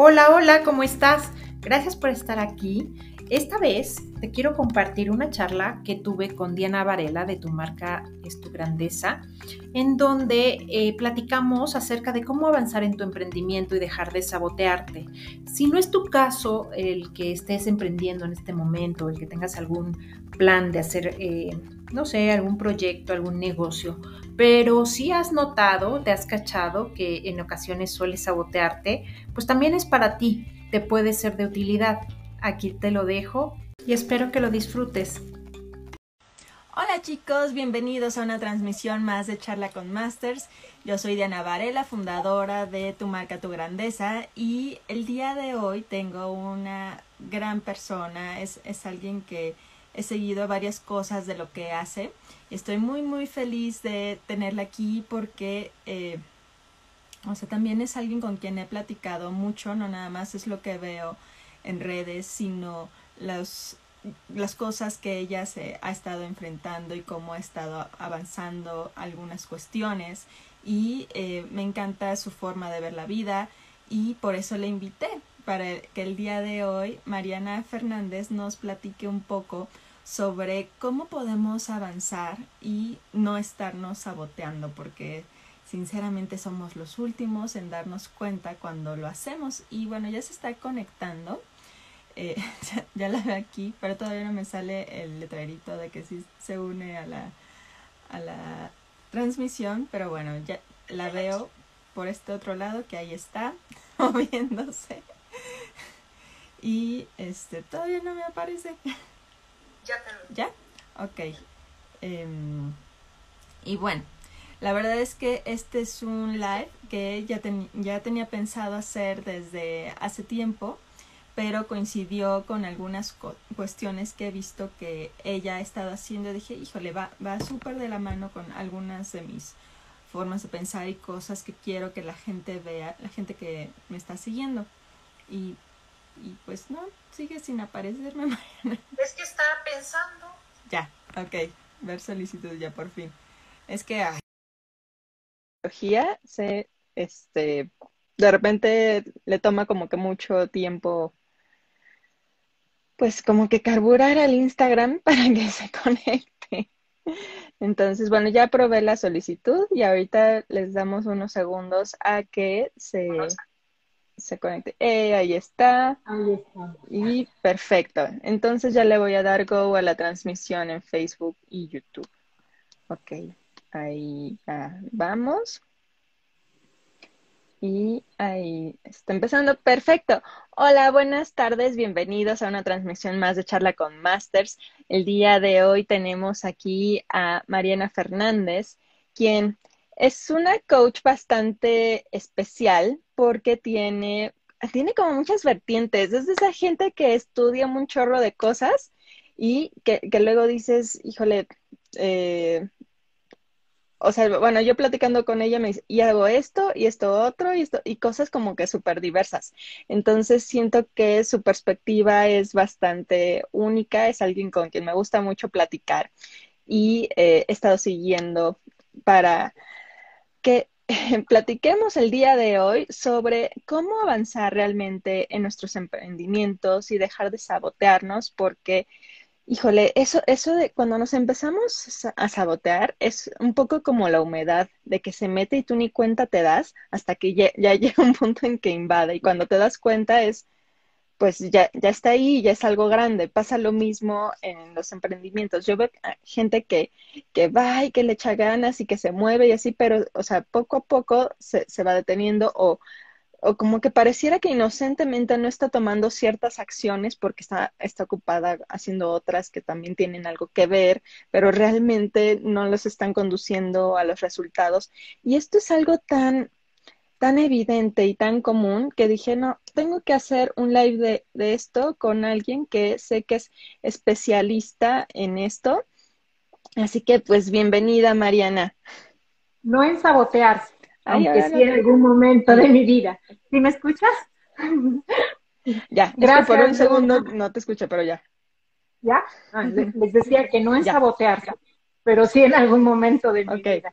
Hola, hola, ¿cómo estás? Gracias por estar aquí. Esta vez te quiero compartir una charla que tuve con Diana Varela de Tu marca es tu grandeza, en donde eh, platicamos acerca de cómo avanzar en tu emprendimiento y dejar de sabotearte. Si no es tu caso el que estés emprendiendo en este momento, el que tengas algún plan de hacer, eh, no sé, algún proyecto, algún negocio, pero si has notado, te has cachado que en ocasiones sueles sabotearte, pues también es para ti, te puede ser de utilidad. Aquí te lo dejo y espero que lo disfrutes. Hola chicos, bienvenidos a una transmisión más de Charla con Masters. Yo soy Diana Varela, fundadora de Tu Marca, Tu Grandeza y el día de hoy tengo una gran persona, es, es alguien que he seguido varias cosas de lo que hace. Estoy muy muy feliz de tenerla aquí porque, eh, o sea, también es alguien con quien he platicado mucho, no nada más es lo que veo en redes, sino las cosas que ella se ha estado enfrentando y cómo ha estado avanzando algunas cuestiones. Y eh, me encanta su forma de ver la vida y por eso le invité para que el día de hoy Mariana Fernández nos platique un poco sobre cómo podemos avanzar y no estarnos saboteando, porque sinceramente somos los últimos en darnos cuenta cuando lo hacemos. Y bueno, ya se está conectando. Eh, ya, la veo aquí, pero todavía no me sale el letrerito de que sí se une a la, a la transmisión, pero bueno, ya la veo por este otro lado que ahí está moviéndose. Y este, todavía no me aparece. Ya. Ok. Em, y bueno, la verdad es que este es un live que ya, ya tenía pensado hacer desde hace tiempo, pero coincidió con algunas cuestiones que he visto que ella ha estado haciendo. Dije, híjole, va, va súper de la mano con algunas de mis formas de pensar y cosas que quiero que la gente vea, la gente que me está siguiendo. Y y pues no, sigue sin aparecerme Mariana. Es que estaba pensando. Ya, ok, ver solicitud ya por fin. Es que la tecnología se, este, de repente le toma como que mucho tiempo, pues como que carburar al Instagram para que se conecte. Entonces, bueno, ya probé la solicitud y ahorita les damos unos segundos a que se se conecte. Eh, ahí está. Ahí está. Y perfecto. Entonces ya le voy a dar go a la transmisión en Facebook y YouTube. Ok, ahí ya vamos. Y ahí está empezando. Perfecto. Hola, buenas tardes. Bienvenidos a una transmisión más de charla con Masters. El día de hoy tenemos aquí a Mariana Fernández, quien es una coach bastante especial porque tiene, tiene como muchas vertientes. Es de esa gente que estudia un chorro de cosas y que, luego dices, híjole, eh, o sea, bueno, yo platicando con ella me dice, y hago esto y esto otro y esto, y cosas como que súper diversas. Entonces siento que su perspectiva es bastante única, es alguien con quien me gusta mucho platicar y eh, he estado siguiendo para que platiquemos el día de hoy sobre cómo avanzar realmente en nuestros emprendimientos y dejar de sabotearnos, porque, híjole, eso, eso de cuando nos empezamos a sabotear es un poco como la humedad, de que se mete y tú ni cuenta te das hasta que ya, ya llega un punto en que invade y cuando te das cuenta es pues ya, ya está ahí, ya es algo grande. Pasa lo mismo en los emprendimientos. Yo veo gente que, que va y que le echa ganas y que se mueve y así, pero, o sea, poco a poco se, se va deteniendo o, o como que pareciera que inocentemente no está tomando ciertas acciones porque está, está ocupada haciendo otras que también tienen algo que ver, pero realmente no los están conduciendo a los resultados. Y esto es algo tan tan evidente y tan común que dije, no, tengo que hacer un live de, esto con alguien que sé que es especialista en esto. Así que pues bienvenida, Mariana. No en sabotearse, aunque sí en algún momento de mi vida. ¿Sí me escuchas? Ya, gracias. por un segundo no te escuché, pero ya. ¿Ya? Ah, les decía que no en sabotearse, pero sí en algún momento de mi vida.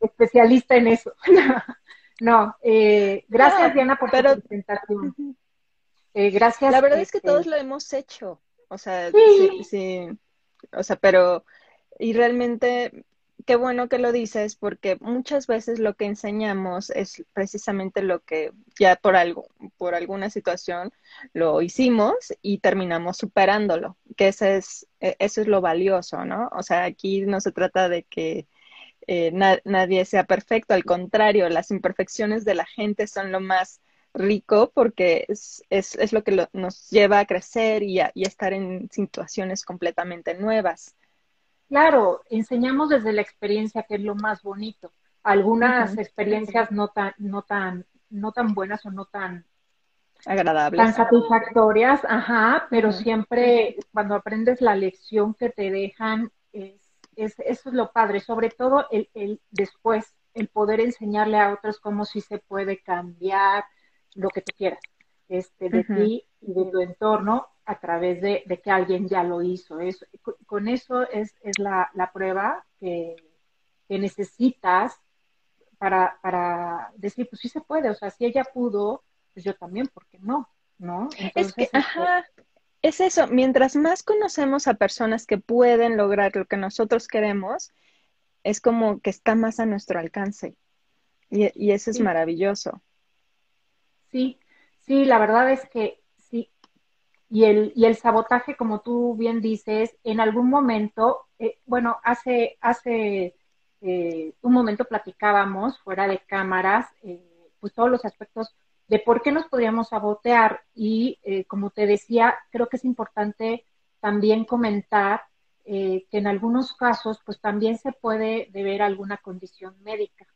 Especialista en eso. No, eh, gracias Diana por tu presentación. eh, gracias. La verdad es que este, todos lo hemos hecho, o sea, Sí. sí, sí, o sea, pero, y realmente, qué bueno que lo dices, porque muchas veces lo que enseñamos es precisamente lo que ya por algo, por alguna situación lo hicimos y terminamos superándolo, que ese es, e- eso es lo valioso, ¿no? O sea, aquí no se trata de que eh, na- nadie sea perfecto, al contrario, las imperfecciones de la gente son lo más rico porque es, es, es lo que lo- nos lleva a crecer y a, y estar en situaciones completamente nuevas. Claro, enseñamos desde la experiencia, que es lo más bonito. Algunas experiencias no tan, no tan, no tan buenas o no tan, Agradables. tan satisfactorias, ajá, pero siempre cuando aprendes la lección que te dejan, es, es- eso es lo padre, sobre todo el, el después, el poder enseñarle a otros cómo sí se puede cambiar lo que tú quieras, este, de ti y de tu entorno a través de, de que alguien ya lo hizo. Es, con- eso es, es la, la prueba que, que necesitas para, para decir, pues sí se puede, o sea, si ella pudo, pues yo también, ¿por qué no? ¿No? Es que, Entonces, este, ajá, es eso, mientras más conocemos a personas que pueden lograr lo que nosotros queremos, es como que está más a nuestro alcance. Y, y eso es maravilloso. Sí, sí, la verdad es que sí. Y el, y el sabotaje, como tú bien dices, en algún momento, eh, bueno, hace, hace eh, un momento platicábamos fuera de cámaras, eh, pues todos los aspectos de por qué nos podríamos sabotear. Y eh, como te decía, creo que es importante también comentar eh, que en algunos casos, pues también se puede deber a alguna condición médica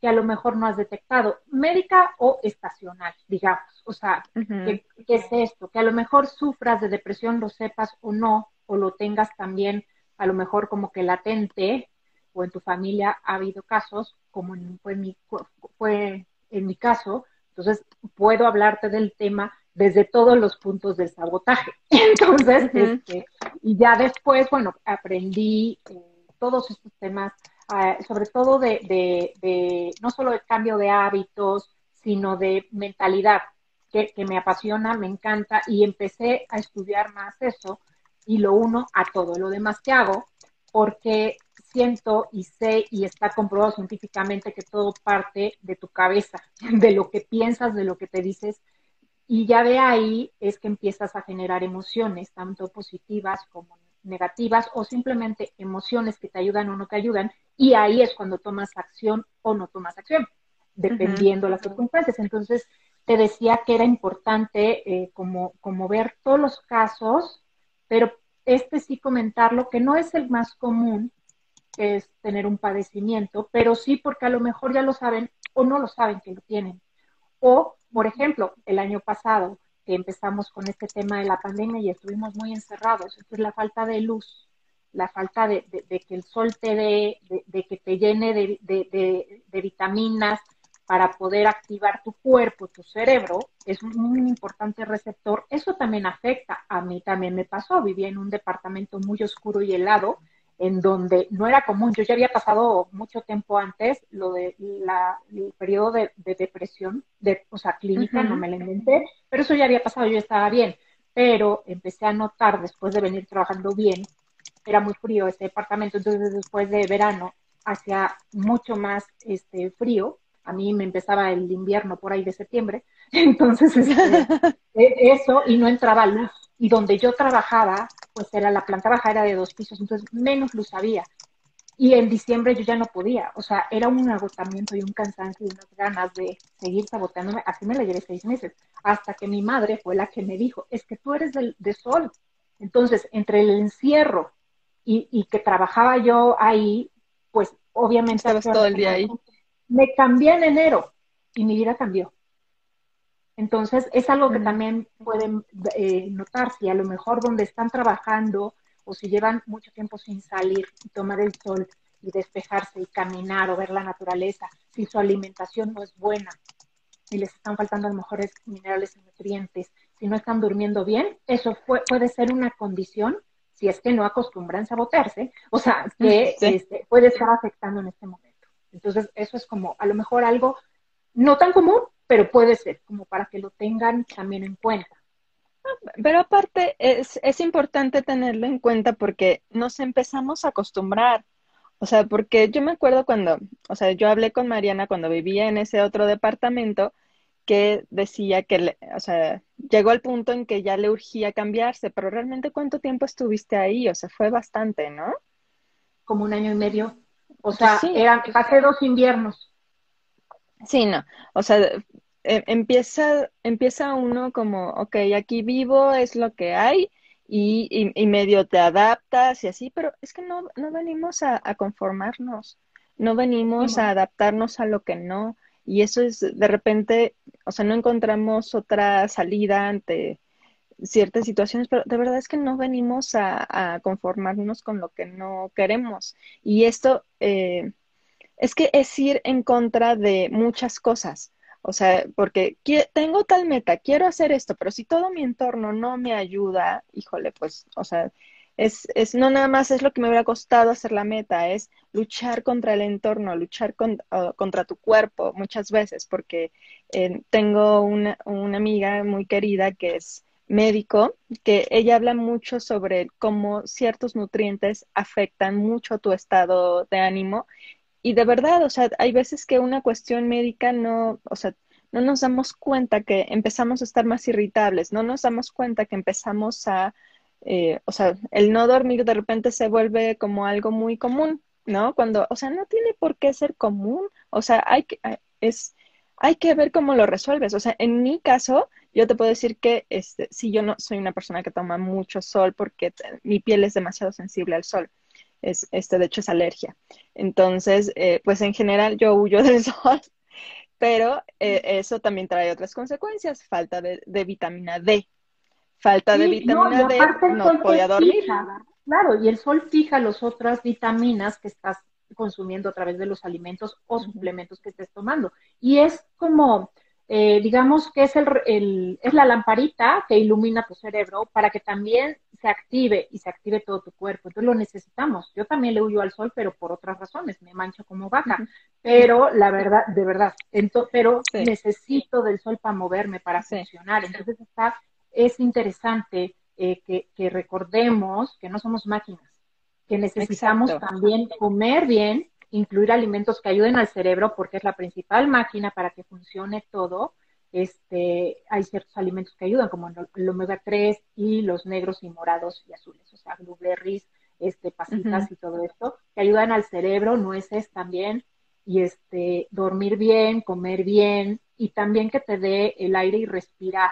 que a lo mejor no has detectado, médica o estacional, digamos. O sea, Ujú. ¿qué, qué es esto? Que a lo mejor sufras de depresión, lo sepas o no, o lo tengas también a lo mejor como que latente, o en tu familia ha habido casos, como en, fue, mi, fue en mi caso, entonces puedo hablarte del tema desde todos los puntos del sabotaje. Entonces, este, y ya después, bueno, aprendí eh, todos estos temas Uh, sobre todo de, de, de, no solo de cambio de hábitos, sino de mentalidad, que, que, me apasiona, me encanta, y empecé a estudiar más eso y lo uno a todo lo demás que hago, porque siento y sé y está comprobado científicamente que todo parte de tu cabeza, de lo que piensas, de lo que te dices, y ya de ahí es que empiezas a generar emociones, tanto positivas como negativas o simplemente emociones que te ayudan o no te ayudan y ahí es cuando tomas acción o no tomas acción, dependiendo uh -huh. las circunstancias. Entonces, te decía que era importante eh, como, como ver todos los casos, pero este sí comentarlo, que no es el más común, que es tener un padecimiento, pero sí porque a lo mejor ya lo saben o no lo saben que lo tienen. O, por ejemplo, el año pasado, que empezamos con este tema de la pandemia y estuvimos muy encerrados. Entonces, la falta de luz, la falta de, de, de que el sol te dé, de, de, que te llene de, de, vitaminas para poder activar tu cuerpo, tu cerebro, es un, importante receptor. Eso también afecta. A mí también me pasó. Vivía en un departamento muy oscuro y helado, en donde no era común. Yo ya había pasado mucho tiempo antes lo de la, el periodo de, de depresión, de, o sea, clínica, uh -huh. no me la inventé, pero eso ya había pasado, yo estaba bien. Pero empecé a notar, después de venir trabajando bien, era muy frío ese departamento, entonces después de verano hacía mucho más este, frío. A mí me empezaba el invierno por ahí de septiembre, entonces este, eso y no entraba luz. Y donde yo trabajaba, pues era la planta baja, era de dos pisos, entonces menos luz había. Y en diciembre yo ya no podía, o sea, era un agotamiento y un cansancio y unas ganas de seguir saboteándome. Así me la llevé seis meses, hasta que mi madre fue la que me dijo, es que tú eres de, de sol. Entonces, entre el encierro y, y, que trabajaba yo ahí, pues obviamente... Estabas todo el día ahí. Me cambié en enero y mi vida cambió. Entonces, es algo que también pueden eh, notar si a lo mejor donde están trabajando o si llevan mucho tiempo sin salir y tomar el sol y despejarse y caminar o ver la naturaleza, si su alimentación no es buena y les están faltando a lo mejor minerales y nutrientes, si no están durmiendo bien, eso fue, puede ser una condición si es que no acostumbran sabotearse, o sea, que sí. este, puede estar afectando en este momento. Entonces, eso es como a lo mejor algo no tan común, pero puede ser como para que lo tengan también en cuenta. Pero aparte es, es importante tenerlo en cuenta porque nos empezamos a acostumbrar. O sea, porque yo me acuerdo cuando, o sea, yo hablé con Mariana cuando vivía en ese otro departamento que decía que, o sea, llegó al punto en que ya le urgía cambiarse, pero realmente ¿cuánto tiempo estuviste ahí? O sea, fue bastante, ¿no? Como un año y medio. O sea, sí. eran, pasé dos inviernos. Sí, no. O sea, e, empieza, empieza uno como, ok, aquí vivo, es lo que hay, y, y, medio te adaptas y así, pero es que no, no venimos a, a conformarnos, no venimos a adaptarnos a lo que no. Y eso es, de repente, o sea, no encontramos otra salida ante ciertas situaciones, pero de verdad es que no venimos a, conformarnos con lo que no queremos. Y esto eh, es que es ir en contra de muchas cosas. O sea, porque tengo tal meta, quiero hacer esto, pero si todo mi entorno no me ayuda, híjole, pues, o sea, es, es, no nada más es lo que me hubiera costado hacer la meta, es luchar contra el entorno, luchar con, uh, contra tu cuerpo muchas veces, porque eh, tengo una, una amiga muy querida que es médico, que ella habla mucho sobre cómo ciertos nutrientes afectan mucho tu estado de ánimo. Y de verdad, o sea, hay veces que una cuestión médica no, o sea, no nos damos cuenta que empezamos a estar más irritables, no nos damos cuenta que empezamos a eh, o sea, el no dormir de repente se vuelve como algo muy común, ¿no? Cuando, o sea, no tiene por qué ser común, o sea, hay que, es, hay que ver cómo lo resuelves. O sea, en mi caso, yo te puedo decir que este, si yo no soy una persona que toma mucho sol porque mi piel es demasiado sensible al sol. Es, este, de hecho, es alergia. Entonces, eh, pues en general yo huyo del sol, pero eh, eso también trae otras consecuencias, falta de, de vitamina D, falta de vitamina no, D, no podía dormir. Fija, claro, y el sol fija las otras vitaminas que estás consumiendo a través de los alimentos o suplementos que estés tomando. Y es como, eh, digamos que es, el, el, es la lamparita que ilumina tu cerebro para que también se active y se active todo tu cuerpo. Entonces lo necesitamos. Yo también le huyo al sol, pero por otras razones, me mancho como vaca. Pero la verdad, de verdad, entonces, pero sí. necesito del sol para moverme, para sí. funcionar. Entonces está es interesante eh, que, que, recordemos que no somos máquinas, que necesitamos Exacto. también comer bien, incluir alimentos que ayuden al cerebro, porque es la principal máquina para que funcione todo. Este, hay ciertos alimentos que ayudan, como el omega 3 y los negros y morados y azules, o sea, blueberries, este, pasitas uh -huh. y todo esto, que ayudan al cerebro, nueces también, y este, dormir bien, comer bien, y también que te dé el aire y respirar.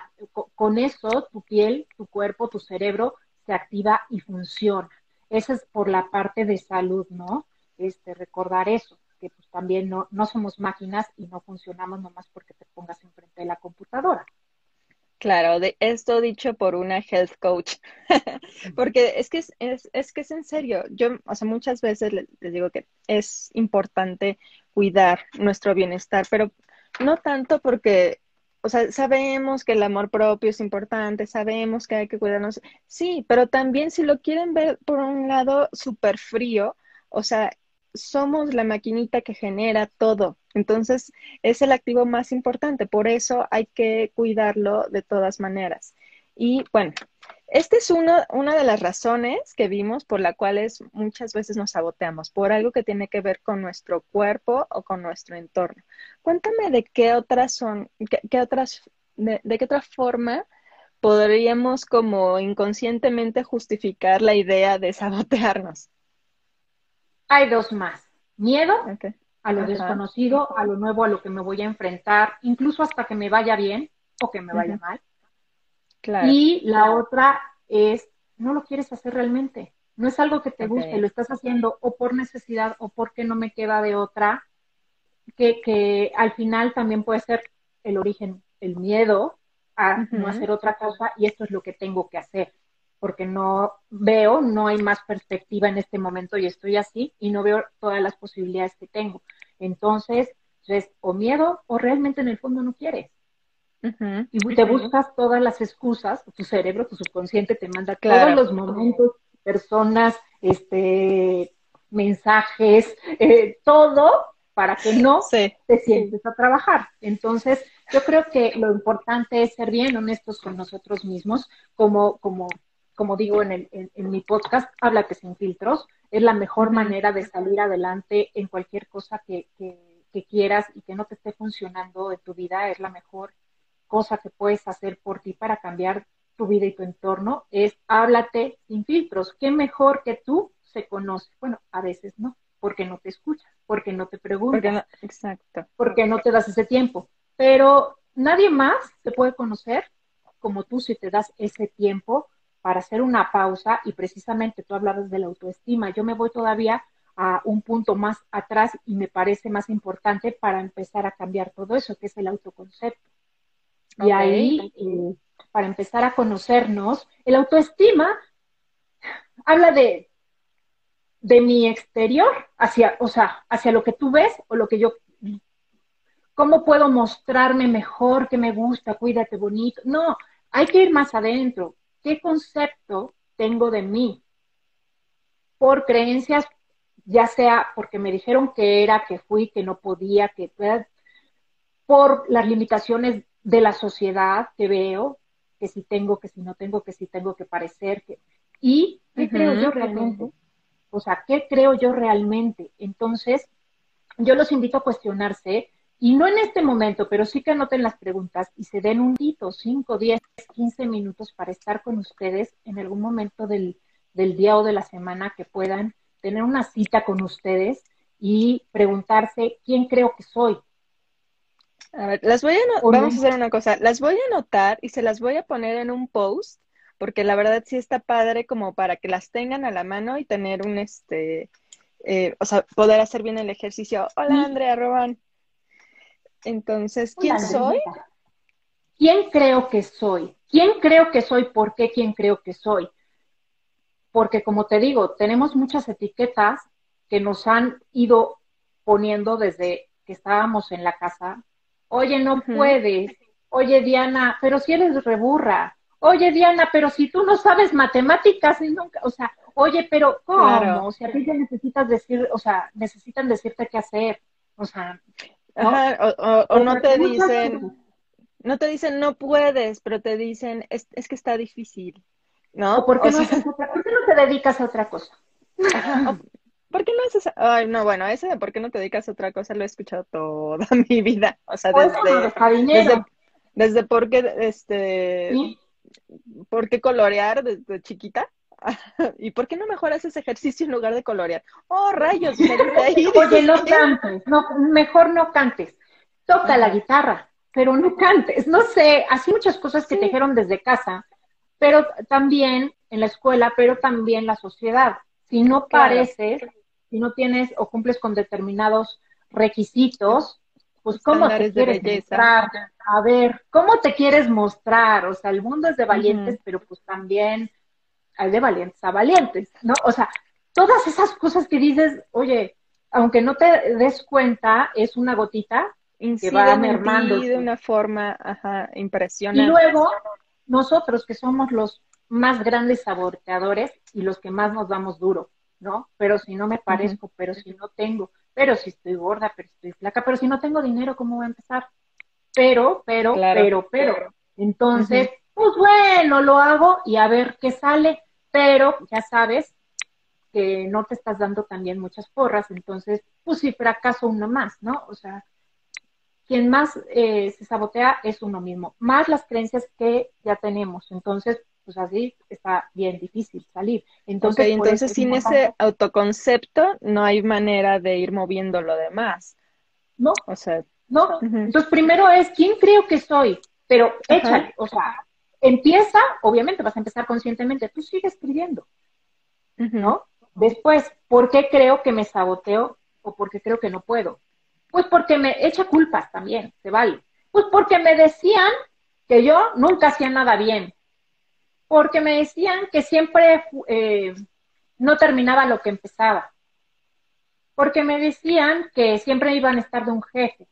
Con eso tu piel, tu cuerpo, tu cerebro se activa y funciona. Esa es por la parte de salud, ¿no? Este, recordar eso, que pues también no, no somos máquinas y no funcionamos nomás porque te pongas enfrente de la computadora. Claro, de esto dicho por una health coach, porque es que es, es, es, que es en serio, yo, o sea, muchas veces les digo que es importante cuidar nuestro bienestar, pero no tanto porque, o sea, sabemos que el amor propio es importante, sabemos que hay que cuidarnos, sí, pero también si lo quieren ver por un lado súper frío, o sea, somos la maquinita que genera todo. Entonces, es el activo más importante, por eso hay que cuidarlo de todas maneras. Y bueno, esta es una, una de las razones que vimos por las cuales muchas veces nos saboteamos, por algo que tiene que ver con nuestro cuerpo o con nuestro entorno. Cuéntame de qué otras son, qué, qué otras, de, de, qué otra forma podríamos como inconscientemente justificar la idea de sabotearnos. Hay dos más. Miedo okay. a lo Ajá. desconocido, a lo nuevo, a lo que me voy a enfrentar, incluso hasta que me vaya bien o que me vaya uh -huh. mal Claro. Y la otra es, no lo quieres hacer realmente. No es algo que te okay. guste, lo estás haciendo o por necesidad o porque no me queda de otra, que, que al final también puede ser el origen, el miedo a uh -huh. no hacer otra cosa y esto es lo que tengo que hacer, porque no veo, no hay más perspectiva en este momento y estoy así y no veo todas las posibilidades que tengo. Entonces, es o miedo o realmente en el fondo no quieres. Uh -huh. Y te buscas todas las excusas, tu cerebro, tu subconsciente te manda claro. todos los momentos, personas, este, mensajes, eh, todo para que no te sientes a trabajar. Entonces, yo creo que lo importante es ser bien honestos con nosotros mismos, como, como, como digo en, el, en, mi podcast, Háblate sin filtros, es la mejor manera de salir adelante en cualquier cosa que, que, que quieras y que no te esté funcionando en tu vida, es la mejor cosa que puedes hacer por ti para cambiar tu vida y tu entorno, es háblate sin filtros. ¿Qué mejor que tú se conoce? Bueno, a veces no, porque no te escuchas, porque no te preguntas. exacto. Porque no te das ese tiempo. Pero nadie más te puede conocer como tú si te das ese tiempo para hacer una pausa y precisamente tú hablabas de la autoestima. Yo me voy todavía a un punto más atrás y me parece más importante para empezar a cambiar todo eso, que es el autoconcepto. Y ahí, eh, para empezar a conocernos, el autoestima habla de de mi exterior hacia, o sea, hacia lo que tú ves o lo que yo, cómo puedo mostrarme mejor, que me gusta, cuídate bonito. No, hay que ir más adentro. ¿Qué concepto tengo de mí? Por creencias, ya sea porque me dijeron que era, que fui, que no podía, que por las limitaciones de la sociedad que veo, que si tengo, que si no tengo, que si tengo que parecer, que... y ¿qué creo yo realmente? O sea, ¿qué creo yo realmente? Entonces, yo los invito a cuestionarse y no en este momento, pero sí que anoten las preguntas y se den un dito, 5, 10, 15 minutos para estar con ustedes en algún momento del, día o de la semana que puedan tener una cita con ustedes y preguntarse quién creo que soy. A ver, las voy a vamos a hacer una cosa, las voy a anotar y se las voy a poner en un post porque la verdad sí está padre como para que las tengan a la mano y tener un, este, eh, o sea, poder hacer bien el ejercicio. Hola, Andrea Roban. Entonces, ¿quién soy? ¿Quién creo que soy? ¿Quién creo que soy? ¿Por qué quién creo que soy? Porque como te digo, tenemos muchas etiquetas que nos han ido poniendo desde que estábamos en la casa. Oye, no puedes. Oye, Diana, pero si eres reburra oye Diana, pero si tú no sabes matemáticas y nunca, o sea, oye, pero ¿cómo? O sea, a ti ya necesitas decir, o sea, necesitan decirte qué hacer, o sea, ¿no? o, no te dicen, no te dicen no puedes, pero te dicen es, es que está difícil, ¿no? por, qué no te dedicas a otra cosa? ¿Por qué no haces? Ay, no, bueno, ese de por qué no te dedicas a otra cosa lo he escuchado toda mi vida. O sea, pues desde, desde, desde, por qué, este, ¿por qué colorear desde chiquita? ¿Y por qué no mejoras ese ejercicio en lugar de colorear? Oh, rayos, me ahí. Oye, no cantes, no, mejor no cantes. Toca la guitarra, pero no cantes. No sé, así muchas cosas que te dijeron desde casa, pero también en la escuela, pero también la sociedad. Si no pareces, si no tienes o cumples con determinados requisitos, pues cómo te quieres mostrar, a ver, ¿cómo te quieres mostrar? O sea, el mundo es de valientes, pero pues también hay de valientes a valientes, ¿no? O sea, todas esas cosas que dices, oye, aunque no te des cuenta, es una gotita que va mermando. de una forma ajá, impresionante. Y luego, nosotros que somos los más grandes saboteadores y los que más nos damos duro, ¿no? Pero si no me parezco, pero si no tengo, pero si estoy gorda, pero estoy flaca, pero si no tengo dinero, ¿cómo voy a empezar? Pero, pero, pero, pero. Entonces, pues bueno, lo hago y a ver qué sale, pero ya sabes que no te estás dando también muchas porras, entonces, pues si fracaso uno más, ¿no? O sea, quien más eh, se sabotea es uno mismo, más las creencias que ya tenemos. Entonces, pues así está bien difícil salir. Entonces, entonces sin ese autoconcepto no hay manera de ir moviendo lo demás. No, o sea, no. Entonces primero es quién creo que soy, pero échale, o sea, empieza, obviamente vas a empezar conscientemente, tú sigues escribiendo, ¿no? Después, ¿por qué creo que me saboteo o por qué creo que no puedo? Pues porque me echa culpas también, se vale. Pues porque me decían que yo nunca hacía nada bien, porque me decían que siempre eh, no terminaba lo que empezaba, porque me decían que siempre iban a estar de un jefe,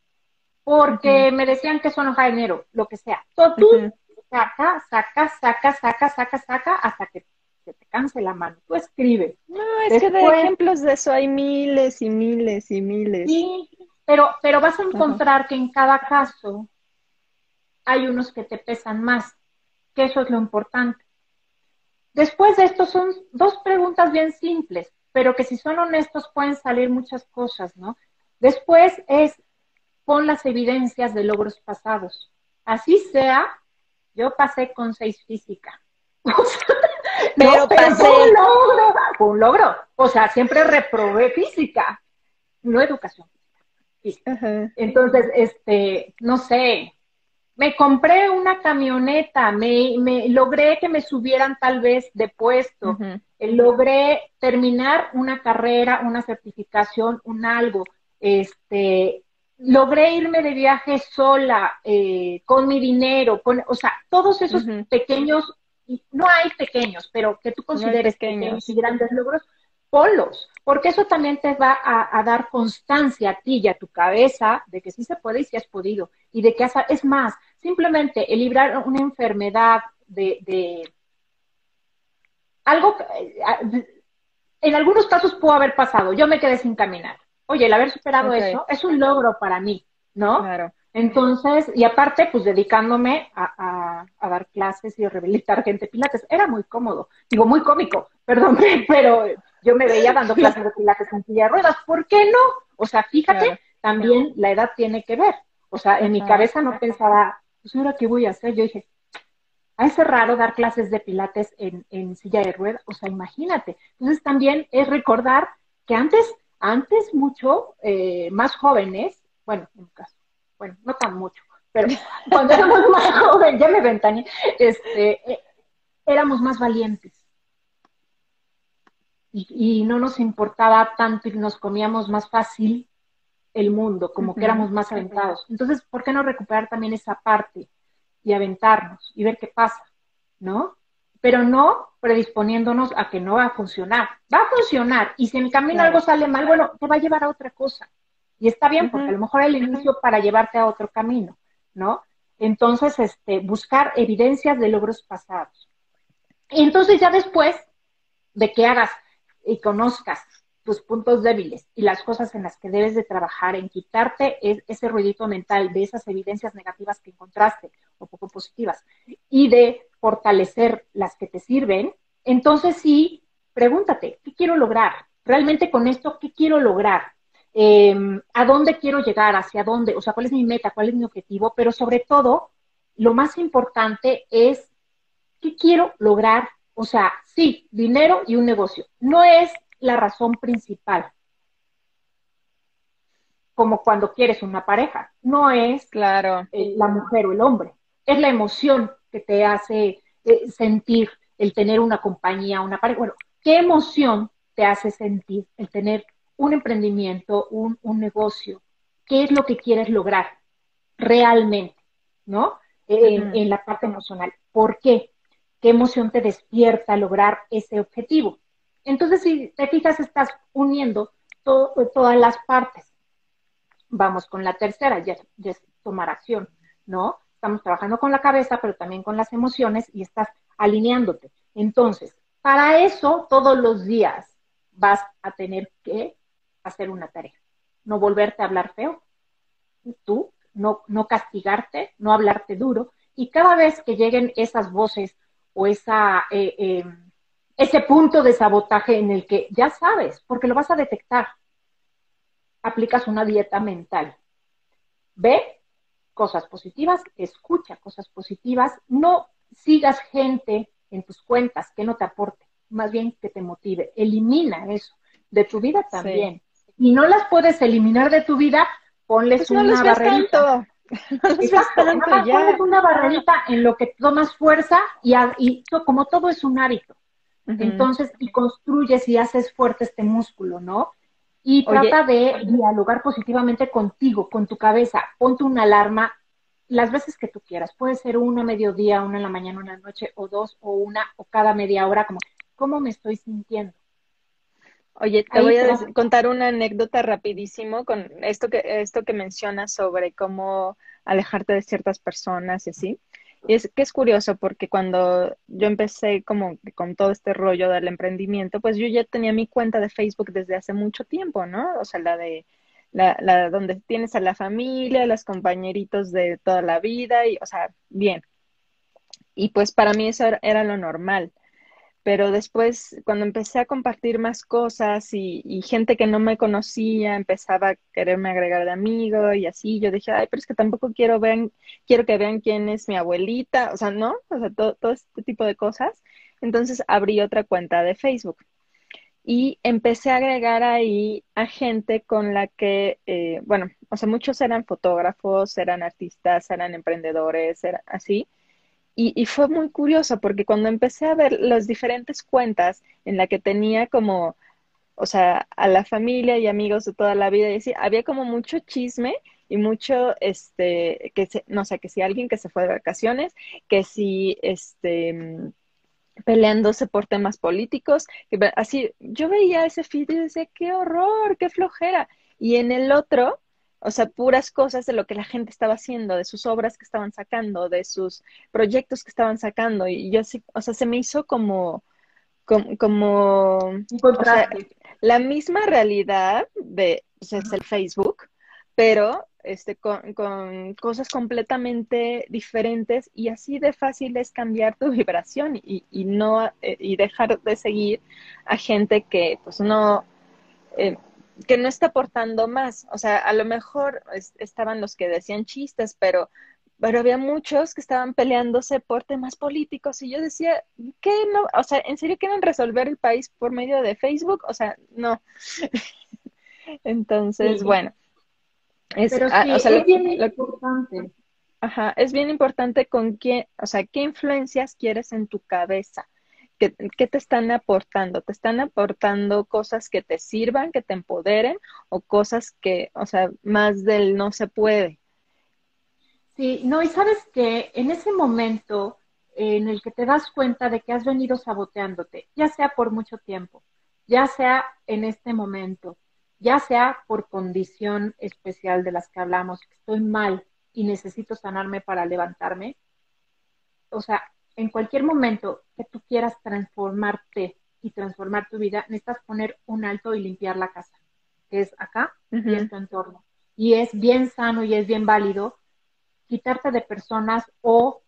porque me decían que eso no dinero, lo que sea. Tú saca, saca, saca, saca, saca, saca, hasta que se te canse la mano. Tú escribes. No, es que de ejemplos de eso hay miles y miles y miles. Pero, pero vas a encontrar que en cada caso hay unos que te pesan más, que eso es lo importante. Después de esto son dos preguntas bien simples, pero que si son honestos pueden salir muchas cosas, ¿no? Después es pon las evidencias de logros pasados. Así sea, yo pasé con seis física. pero, pasé. un logro, un logro. O sea, siempre reprobé física, no educación física. Entonces, este, no sé, me compré una camioneta, me, logré que me subieran tal vez de puesto, eh, logré terminar una carrera, una certificación, un algo, este, logré irme de viaje sola, eh, con mi dinero, con, o sea, todos esos pequeños, no hay pequeños, pero que tú consideres pequeños. y grandes logros, polos, porque eso también te va a, dar constancia a ti y a tu cabeza de que sí se puede y sí has podido, y de que has, es más, simplemente el librar una enfermedad de, algo, eh, en algunos casos pudo haber pasado, yo me quedé sin caminar. Oye, el haber superado eso es un logro para mí, ¿no? Claro. Entonces, y aparte, pues dedicándome a, dar clases y a rehabilitar gente pilates, era muy cómodo, digo, muy cómico, perdón, pero yo me veía dando clases de pilates en silla de ruedas, ¿por qué no? O sea, fíjate, también la edad tiene que ver. O sea, en mi cabeza no pensaba, pues ahora qué voy a hacer. Yo dije, a ese raro dar clases de pilates en, en silla de ruedas, o sea, imagínate. Entonces también es recordar que antes, antes mucho, eh, más jóvenes, bueno, en mi caso, bueno, no tan mucho, pero cuando éramos más jóvenes, ya me ventané, este, eh, éramos más valientes. Y, no nos importaba tanto y nos comíamos más fácil el mundo, como que éramos más aventados. Entonces, ¿por qué no recuperar también esa parte y aventarnos y ver qué pasa? ¿No? Pero no predisponiéndonos a que no va a funcionar. Va a funcionar y si en el camino algo sale mal, bueno, te va a llevar a otra cosa. Y está bien, porque a lo mejor el inicio para llevarte a otro camino, ¿no? Entonces, este, buscar evidencias de logros pasados. Y entonces ya después de que hagas y conozcas tus puntos débiles y las cosas en las que debes de trabajar en quitarte ese ruidito mental de esas evidencias negativas que encontraste o poco positivas y de fortalecer las que te sirven, entonces sí, pregúntate, ¿qué quiero lograr? Realmente con esto, ¿qué quiero lograr? Em, a dónde quiero llegar, hacia dónde, o sea, cuál es mi meta, cuál es mi objetivo, pero sobre todo, lo más importante es qué quiero lograr. O sea, sí, dinero y un negocio. No es la razón principal. Como cuando quieres una pareja. No es claro. la mujer o el hombre. Es la emoción que te hace eh, sentir el tener una compañía, una pareja. Bueno, ¿qué emoción te hace sentir el tener un emprendimiento, un, negocio, qué es lo que quieres lograr realmente, ¿no? En, la parte emocional. ¿Por qué? ¿Qué emoción te despierta lograr ese objetivo? Entonces, si te fijas, estás uniendo todas las partes. Vamos con la tercera, ya, ya es tomar acción, ¿no? Estamos trabajando con la cabeza, pero también con las emociones y estás alineándote. Entonces, para eso, todos los días vas a tener que hacer una tarea, no volverte a hablar feo, tú, no, no castigarte, no hablarte duro, y cada vez que lleguen esas voces o esa, eh, eh, ese punto de sabotaje en el que ya sabes, porque lo vas a detectar, aplicas una dieta mental. Ve cosas positivas, escucha cosas positivas, no sigas gente en tus cuentas que no te aporte, más bien que te motive. Elimina eso de tu vida también y no las puedes eliminar de tu vida, ponles pues una barrerita. ponles una barrerita en lo que tomas fuerza y, y como todo es un hábito. Entonces, y construyes y haces fuerte este músculo, ¿no? Y trata de dialogar positivamente contigo, con tu cabeza. Ponte una alarma las veces que tú quieras. Puede ser una mediodía, una en la mañana, una en la noche, o dos, o una, o cada media hora, como, ¿cómo me estoy sintiendo? Oye, te voy a contar una anécdota rapidísimo con esto que, esto que mencionas sobre cómo alejarte de ciertas personas y así. Y es que es curioso porque cuando yo empecé como con todo este rollo del emprendimiento, pues yo ya tenía mi cuenta de Facebook desde hace mucho tiempo, ¿no? O sea, la de la, la, donde tienes a la familia, los compañeritos de toda la vida, y, o sea, bien. Y pues para mí eso era, lo normal. Pero después, cuando empecé a compartir más cosas y, gente que no me conocía empezaba a quererme agregar de amigo y así, yo dije, ay, pero es que tampoco quiero, ver, quiero que vean quién es mi abuelita, o sea, ¿no? O sea, todo, este tipo de cosas. Entonces abrí otra cuenta de Facebook y empecé a agregar ahí a gente con la que, eh, bueno, o sea, muchos eran fotógrafos, eran artistas, eran emprendedores, era así. Y, y, fue muy curioso porque cuando empecé a ver las diferentes cuentas en la que tenía como, o sea, a la familia y amigos de toda la vida, y así, había como mucho chisme y mucho, este, que no sé, que si alguien que se fue de vacaciones, que si, este, peleándose por temas políticos. Así, yo veía ese feed y decía, qué horror, qué flojera. Y en el otro, o sea, puras cosas de lo que la gente estaba haciendo, de sus obras que estaban sacando, de sus proyectos que estaban sacando. Y yo sí, o sea, se me hizo como, como, como la misma realidad de, pues, es el Facebook, pero este, con, con, cosas completamente diferentes y así de fácil es cambiar tu vibración y, y no eh, y dejar de seguir a gente que pues no eh, que no está aportando más. O sea a lo mejor estaban los que decían chistes pero pero había muchos que estaban peleándose por temas políticos y yo decía ¿qué no o sea en serio quieren resolver el país por medio de Facebook o sea no. Entonces bueno es, Pero ah, es bien importante. Ajá, es bien importante con quién, o sea, qué influencias quieres en tu cabeza. ¿Qué, ¿Qué, te están aportando? ¿Te están aportando cosas que te sirvan, que te empoderen o cosas que, o sea, más del no se puede? Sí, no, y sabes que en ese momento en el que te das cuenta de que has venido saboteándote, ya sea por mucho tiempo, ya sea en este momento, ya sea por condición especial de las que hablamos, que estoy mal y necesito sanarme para levantarme, o sea, en cualquier momento que tú quieras transformarte y transformar tu vida, necesitas poner un alto y limpiar la casa, que es acá y en tu entorno. Y es bien sano y es bien válido quitarte de personas o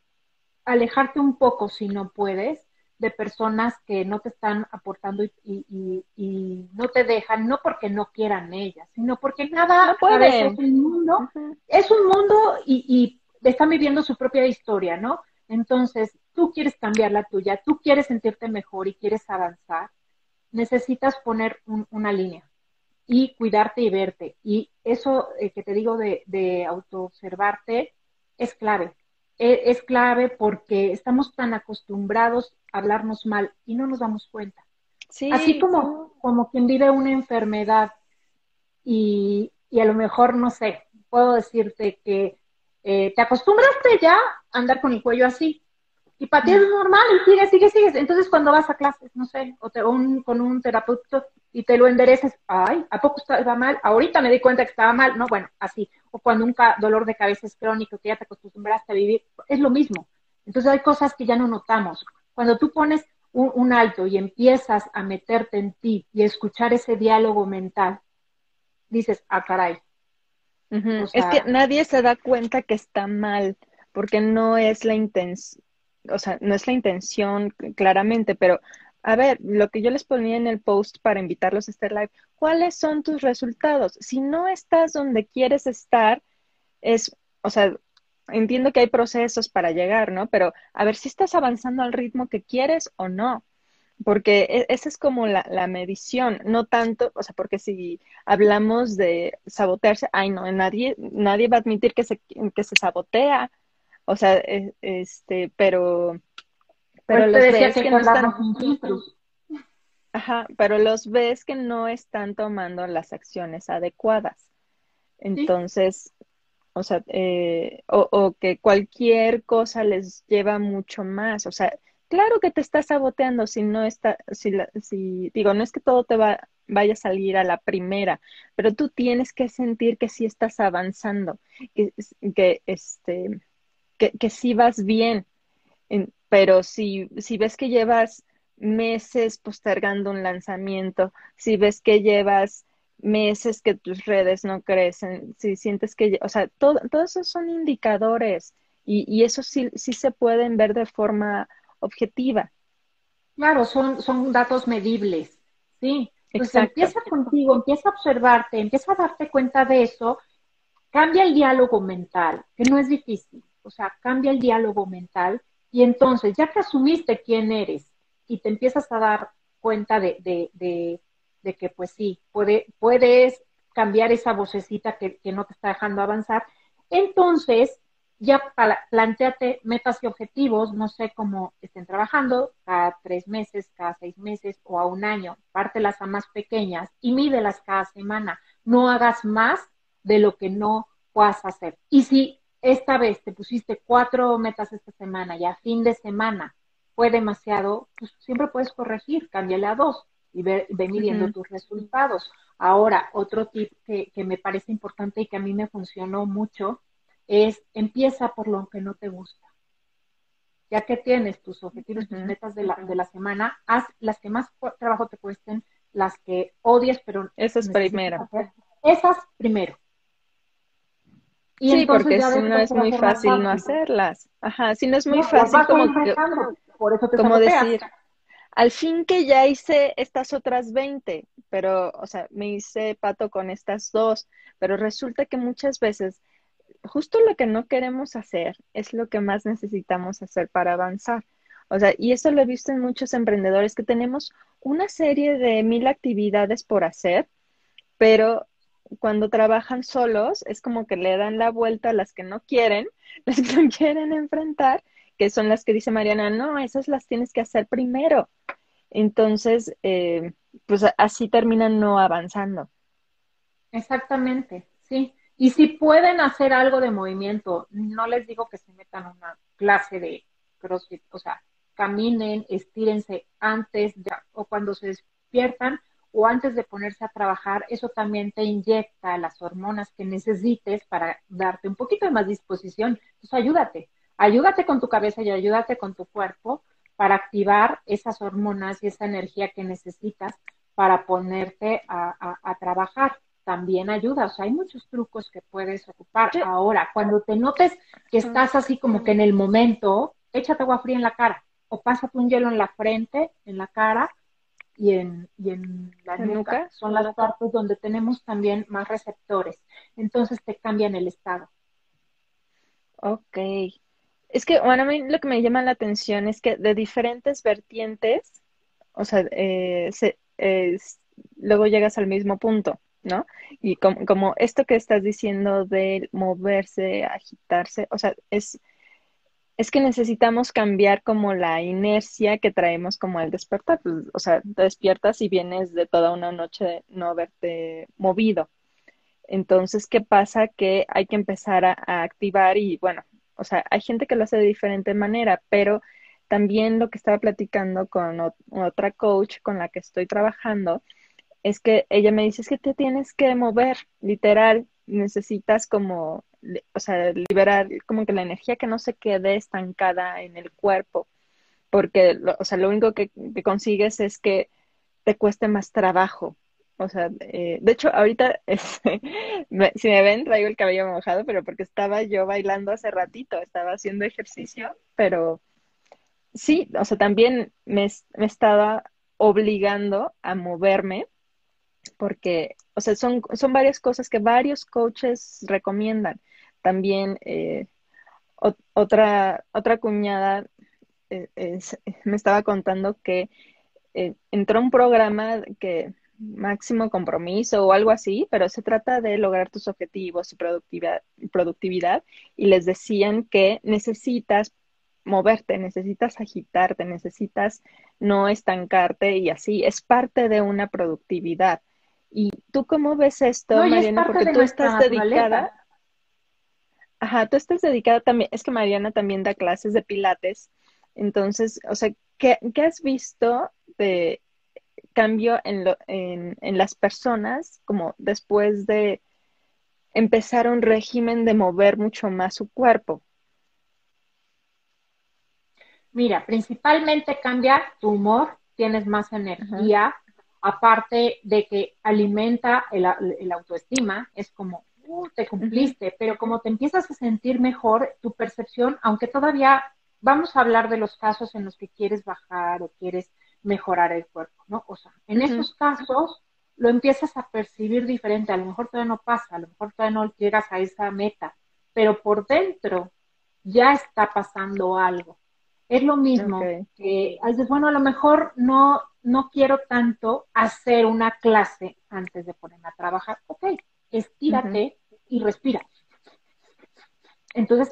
alejarte un poco si no puedes de personas que no te están aportando y, no te dejan, no porque no quieran ellas, sino porque nada puede. es un mundo, es un mundo y, y están viviendo su propia historia, ¿no? Entonces, tú quieres cambiar la tuya, tú quieres sentirte mejor y quieres avanzar, necesitas poner una línea y cuidarte y verte. Y eso eh, que te digo de, de autoobservarte es clave. E, es clave porque estamos tan acostumbrados a hablarnos mal y no nos damos cuenta. Así como, como quien vive una enfermedad y, y, a lo mejor, no sé, puedo decirte que eh, te acostumbraste ya a andar con el cuello así, y para ti es normal y sigues, sigues, sigues. Entonces cuando vas a clases, no sé, o, te, un, con un terapeuta y te lo endereces, ay, ¿a poco estaba mal? Ahorita me di cuenta que estaba mal, no, bueno, así. O cuando un dolor de cabeza es crónico, que ya te acostumbraste a vivir, es lo mismo. Entonces hay cosas que ya no notamos. Cuando tú pones un, alto y empiezas a meterte en ti y escuchar ese diálogo mental, dices, ah, caray. es que nadie se da cuenta que está mal, porque no es la intención o sea, no es la intención claramente, pero a ver, lo que yo les ponía en el post para invitarlos a este live, ¿cuáles son tus resultados? Si no estás donde quieres estar, es, o sea, entiendo que hay procesos para llegar, ¿no? Pero a ver si estás avanzando al ritmo que quieres o no. Porque e, esa es como la, la medición, no tanto, o sea, porque si hablamos de sabotearse, ay no, nadie, nadie va a admitir que se, que se sabotea, o sea, e, este, pero, pero pues los ves que, no están, ajá, pero los ves que no están tomando las acciones adecuadas. Entonces, o sea, eh, o, o, que cualquier cosa les lleva mucho más. O sea, claro que te estás saboteando si no está, si, la, si digo, no es que todo te va, vaya a salir a la primera, pero tú tienes que sentir que sí estás avanzando, que, que este, que, que sí vas bien, pero si, si ves que llevas meses postergando un lanzamiento, si ves que llevas meses que tus redes no crecen, si sientes que, o sea, todo, todos esos son indicadores y, y eso sí, sí se pueden ver de forma objetiva. Claro, son, son datos medibles, ¿sí? Entonces empieza contigo, empieza a observarte, empieza a darte cuenta de eso, cambia el diálogo mental, que no es difícil, o sea, cambia el diálogo mental y entonces, ya que asumiste quién eres y te empiezas a dar cuenta de, de, que pues sí, puede, puedes cambiar esa vocecita que, que no te está dejando avanzar, entonces ya planteate metas y objetivos, no sé cómo estén trabajando, cada tres meses, cada seis meses o a un año, pártelas a más pequeñas y mídelas cada semana. No hagas más de lo que no puedas hacer. Y si esta vez te pusiste cuatro metas esta semana y a fin de semana fue demasiado, pues siempre puedes corregir, cámbiale a dos y ve, midiendo tus resultados. Ahora, otro tip que, que me parece importante y que a mí me funcionó mucho es empieza por lo que no te gusta. Ya que tienes tus objetivos, tus metas de la, de la semana, haz las que más trabajo te cuesten, las que odias, pero... Esas primero. Esas primero. Y sí, porque si no es muy fácil no hacerlas. Ajá, si no es muy fácil como, por eso te como decir, al fin que ya hice estas otras 20, pero, o sea, me hice pato con estas dos, pero resulta que muchas veces justo lo que no queremos hacer es lo que más necesitamos hacer para avanzar. O sea, y eso lo he visto en muchos emprendedores que tenemos una serie de mil actividades por hacer, pero cuando trabajan solos es como que le dan la vuelta a las que no quieren, las que no quieren enfrentar, que son las que dice Mariana, no, esas las tienes que hacer primero. Entonces, eh, pues así terminan no avanzando. Exactamente, sí. Y si pueden hacer algo de movimiento, no les digo que se metan una clase de CrossFit, o sea, caminen, estírense antes de, o cuando se despiertan o antes de ponerse a trabajar, eso también te inyecta las hormonas que necesites para darte un poquito de más disposición. Entonces, ayúdate, ayúdate con tu cabeza y ayúdate con tu cuerpo para activar esas hormonas y esa energía que necesitas para ponerte a, a trabajar también ayuda. O sea, hay muchos trucos que puedes ocupar. Ahora, cuando te notes que estás así como que en el momento, échate agua fría en la cara o pásate un hielo en la frente, en la cara y en, y en la nuca. Son las partes donde tenemos también más receptores. Entonces te cambian el estado. Ok. Es que, bueno, a mí lo que me llama la atención es que de diferentes vertientes, o sea, eh, luego llegas al mismo punto. ¿no? Y como, esto que estás diciendo de moverse, agitarse, o sea, es, es que necesitamos cambiar como la inercia que traemos como al despertar, pues, o sea, te despiertas y vienes de toda una noche de no haberte movido. Entonces, ¿qué pasa? Que hay que empezar a, a activar y bueno, o sea, hay gente que lo hace de diferente manera, pero también lo que estaba platicando con otra coach con la que estoy trabajando, es que ella me dice, es que te tienes que mover, literal, necesitas como, o sea, liberar como que la energía que no se quede estancada en el cuerpo, porque, o sea, lo único que, consigues es que te cueste más trabajo. O sea, eh, de hecho, ahorita, este, si me ven, traigo el cabello mojado, pero porque estaba yo bailando hace ratito, estaba haciendo ejercicio, pero sí, o sea, también me, me estaba obligando a moverme porque, o sea, son, son varias cosas que varios coaches recomiendan. También eh, otra, otra cuñada eh, me estaba contando que eh, entró un programa que máximo compromiso o algo así, pero se trata de lograr tus objetivos y productividad, productividad y les decían que necesitas moverte, necesitas agitarte, necesitas no estancarte y así es parte de una productividad. ¿Y tú cómo ves esto, Mariana? Porque tú estás dedicada. Ajá, tú estás dedicada también, es que Mariana también da clases de pilates. Entonces, o sea, ¿qué, has visto de cambio en, lo, en, en las personas como después de empezar un régimen de mover mucho más su cuerpo? Mira, principalmente cambia tu humor, tienes más energía, aparte de que alimenta el, el autoestima, es como, uh, te cumpliste, pero como te empiezas a sentir mejor, tu percepción, aunque todavía vamos a hablar de los casos en los que quieres bajar o quieres mejorar el cuerpo, ¿no? O sea, en esos casos lo empiezas a percibir diferente, a lo mejor todavía no pasa, a lo mejor todavía no llegas a esa meta, pero por dentro ya está pasando algo. Es lo mismo que dices, bueno, a lo mejor no, no quiero tanto hacer una clase antes de ponerme a trabajar. Ok, estírate y respira. Entonces,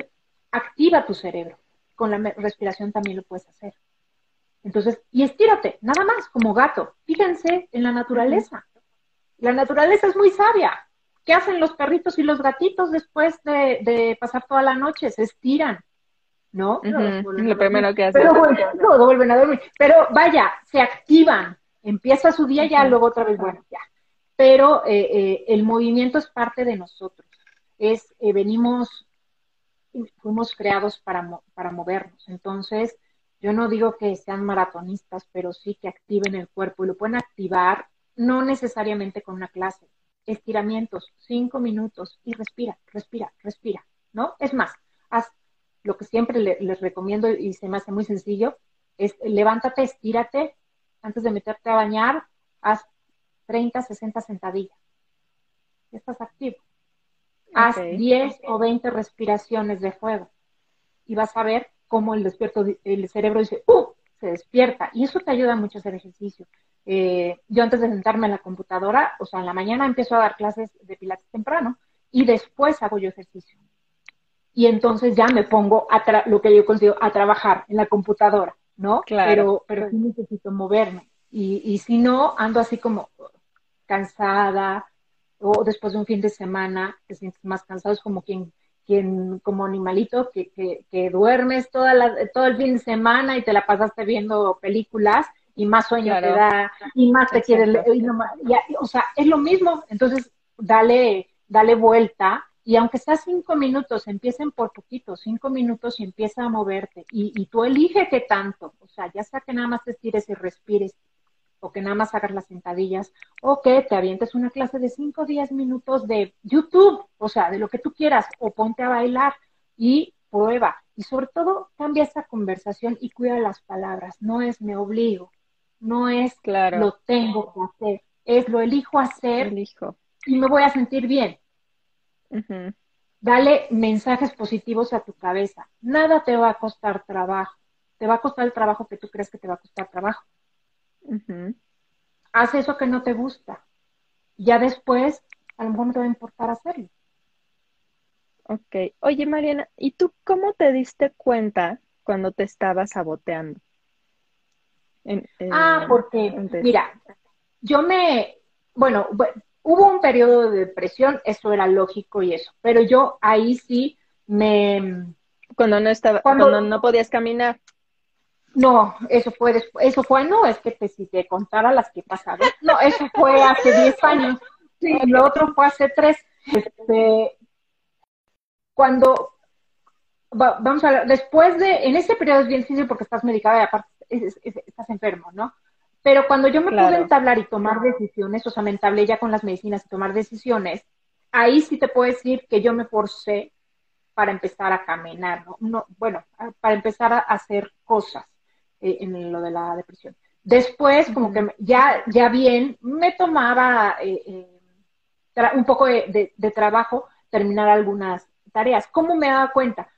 activa tu cerebro. Con la respiración también lo puedes hacer. Entonces, y estírate, nada más, como gato. Fíjense en la naturaleza. La naturaleza es muy sabia. ¿Qué hacen los perritos y los gatitos después de, pasar toda la noche? Se estiran, ¿no? Lo primero que hacen. Pero no, vuelven a dormir. Pero vaya, se activan. Empieza su día ya, luego otra vez, bueno, ya. Pero eh, eh, el movimiento es parte de nosotros. Es, eh, venimos, fuimos creados para, para movernos. Entonces, yo no digo que sean maratonistas, pero sí que activen el cuerpo y lo pueden activar no necesariamente con una clase. Estiramientos, cinco minutos y respira, respira, respira, ¿no? Es más, haz lo que siempre les recomiendo y se me hace muy sencillo, es levántate, estírate, antes de meterte a bañar, haz 30, 60 sentadillas. Estás activo. Haz 10 o 20 respiraciones de fuego y vas a ver cómo el, despierto, el cerebro dice, ¡uh! se despierta. Y eso te ayuda mucho a hacer ejercicio. Eh, yo antes de sentarme en la computadora, o sea, en la mañana empiezo a dar clases de pilates temprano y después hago yo ejercicio. Y entonces ya me pongo a lo que yo consigo a trabajar en la computadora, ¿no? Claro. Pero, pero sí necesito moverme. Y, y si no, ando así como cansada, o después de un fin de semana te sientes más cansado, es como quien, quien como animalito que, que, que duermes toda la, todo el fin de semana y te la pasaste viendo películas y más sueño te da y más te quiere o sea es lo mismo. Entonces dale dale vuelta y aunque sea cinco minutos empiecen por poquito cinco minutos y empieza a moverte y, y tú elige qué tanto o sea ya sea que nada más te estires y respires o que nada más hagas las sentadillas, o que te avientes una clase de cinco o diez minutos de YouTube, o sea, de lo que tú quieras, o ponte a bailar y prueba. Y sobre todo, cambia esa conversación y cuida las palabras. No es me obligo, no es claro. lo tengo que hacer, es lo elijo hacer elijo. y me voy a sentir bien. Dale mensajes positivos a tu cabeza. Nada te va a costar trabajo. Te va a costar el trabajo que tú crees que te va a costar trabajo. Haz eso que no te gusta. Ya después, a lo mejor no te va a importar hacerlo. Ok. Oye, Mariana, ¿y tú cómo te diste cuenta cuando te estabas saboteando? ah, porque, mira, yo me, bueno, hubo un periodo de depresión, eso era lógico y eso, pero yo ahí sí me... Cuando no estaba, cuando, no podías caminar. No, eso fue después, eso fue, no, es que te, si te contara las que pasaron, no, eso fue hace 10 años, sí, lo otro fue hace 3, este, cuando, vamos a ver, después de, en ese periodo es bien difícil porque estás medicada y aparte estás enfermo, ¿no? Pero cuando yo me pude entablar y tomar decisiones, o sea, me entablé ya con las medicinas y tomar decisiones, ahí sí te puedo decir que yo me forcé para empezar a caminar, ¿no? no bueno, para empezar a hacer cosas eh, en lo de la depresión. Después, como que ya, ya bien, me tomaba eh, eh, un poco de, de, trabajo terminar algunas tareas. ¿Cómo me daba cuenta?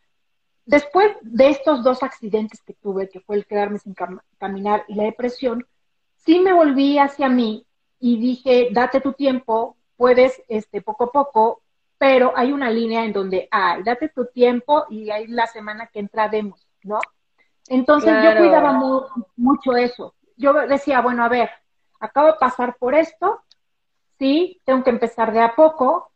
Después de estos dos accidentes que tuve, que fue el quedarme sin caminar y la depresión, sí me volví hacia mí y dije, date tu tiempo, puedes este, poco a poco, pero hay una línea en donde, ay, date tu tiempo y hay la semana que entra demos, ¿no? Entonces yo cuidaba mucho eso. Yo decía, bueno, a ver, acabo de pasar por esto, sí, tengo que empezar de a poco.